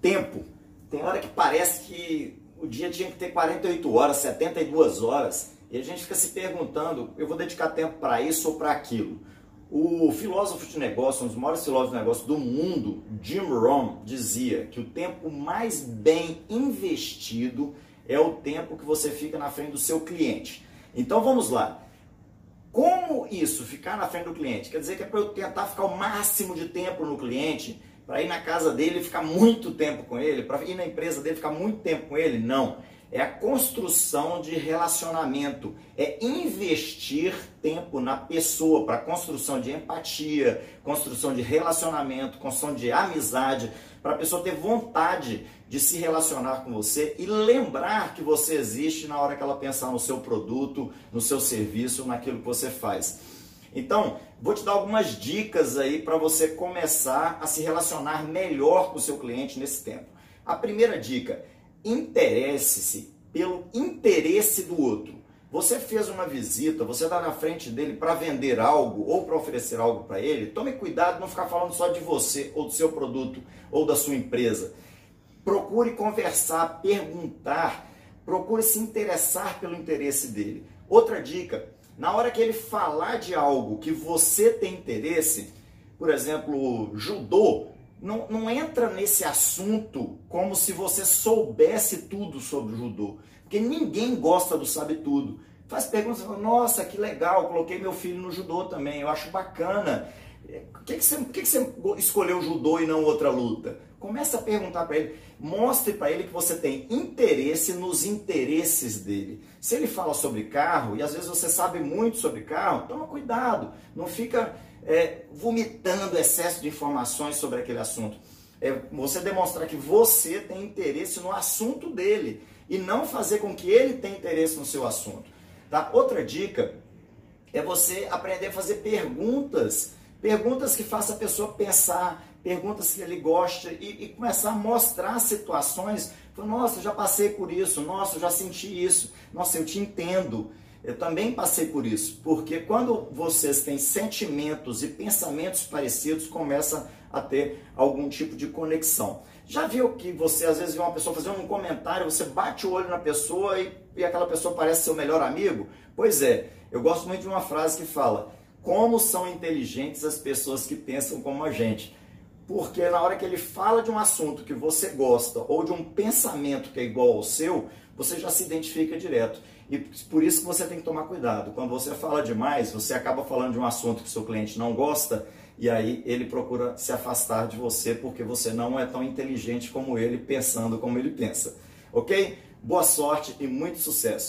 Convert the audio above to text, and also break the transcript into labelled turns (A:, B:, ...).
A: Tempo. Tem hora que parece que o dia tinha que ter 48 horas, 72 horas, e a gente fica se perguntando, eu vou dedicar tempo para isso ou para aquilo. O filósofo de negócio, um dos maiores filósofos de negócio do mundo, Jim Rohn, dizia que o tempo mais bem investido é o tempo que você fica na frente do seu cliente. Então vamos lá. Como isso, ficar na frente do cliente? Quer dizer que é para eu tentar ficar o máximo de tempo no cliente, para ir na casa dele e ficar muito tempo com ele, para ir na empresa dele ficar muito tempo com ele? Não. É a construção de relacionamento, é investir tempo na pessoa para construção de empatia, construção de relacionamento, construção de amizade, para a pessoa ter vontade de se relacionar com você e lembrar que você existe na hora que ela pensar no seu produto, no seu serviço, naquilo que você faz. Então, vou te dar algumas dicas aí para você começar a se relacionar melhor com o seu cliente nesse tempo. A primeira dica, interesse-se pelo interesse do outro. Você fez uma visita, você está na frente dele para vender algo ou para oferecer algo para ele, tome cuidado não ficar falando só de você ou do seu produto ou da sua empresa. Procure conversar, perguntar, procure se interessar pelo interesse dele. Outra dica, na hora que ele falar de algo que você tem interesse, por exemplo, judô, não, não entra nesse assunto como se você soubesse tudo sobre o judô. Porque ninguém gosta do sabe tudo. Faz perguntas, nossa, que legal, coloquei meu filho no judô também, eu acho bacana. Por que, que, você, que, que você escolheu judô e não outra luta? Começa a perguntar para ele, mostre para ele que você tem interesse nos interesses dele. Se ele fala sobre carro, e às vezes você sabe muito sobre carro, toma cuidado, não fica é, vomitando excesso de informações sobre aquele assunto. É você demonstrar que você tem interesse no assunto dele e não fazer com que ele tenha interesse no seu assunto. Tá? Outra dica é você aprender a fazer perguntas, perguntas que façam a pessoa pensar, perguntas que ele gosta e, e começar a mostrar situações. Nossa, eu já passei por isso, nossa, eu já senti isso, nossa, eu te entendo. Eu também passei por isso, porque quando vocês têm sentimentos e pensamentos parecidos, começa a ter algum tipo de conexão. Já viu que você às vezes vê uma pessoa fazendo um comentário, você bate o olho na pessoa e, e aquela pessoa parece seu melhor amigo? Pois é, eu gosto muito de uma frase que fala: Como são inteligentes as pessoas que pensam como a gente. Porque na hora que ele fala de um assunto que você gosta ou de um pensamento que é igual ao seu, você já se identifica direto. E por isso que você tem que tomar cuidado. Quando você fala demais, você acaba falando de um assunto que seu cliente não gosta e aí ele procura se afastar de você porque você não é tão inteligente como ele, pensando como ele pensa. Ok? Boa sorte e muito sucesso!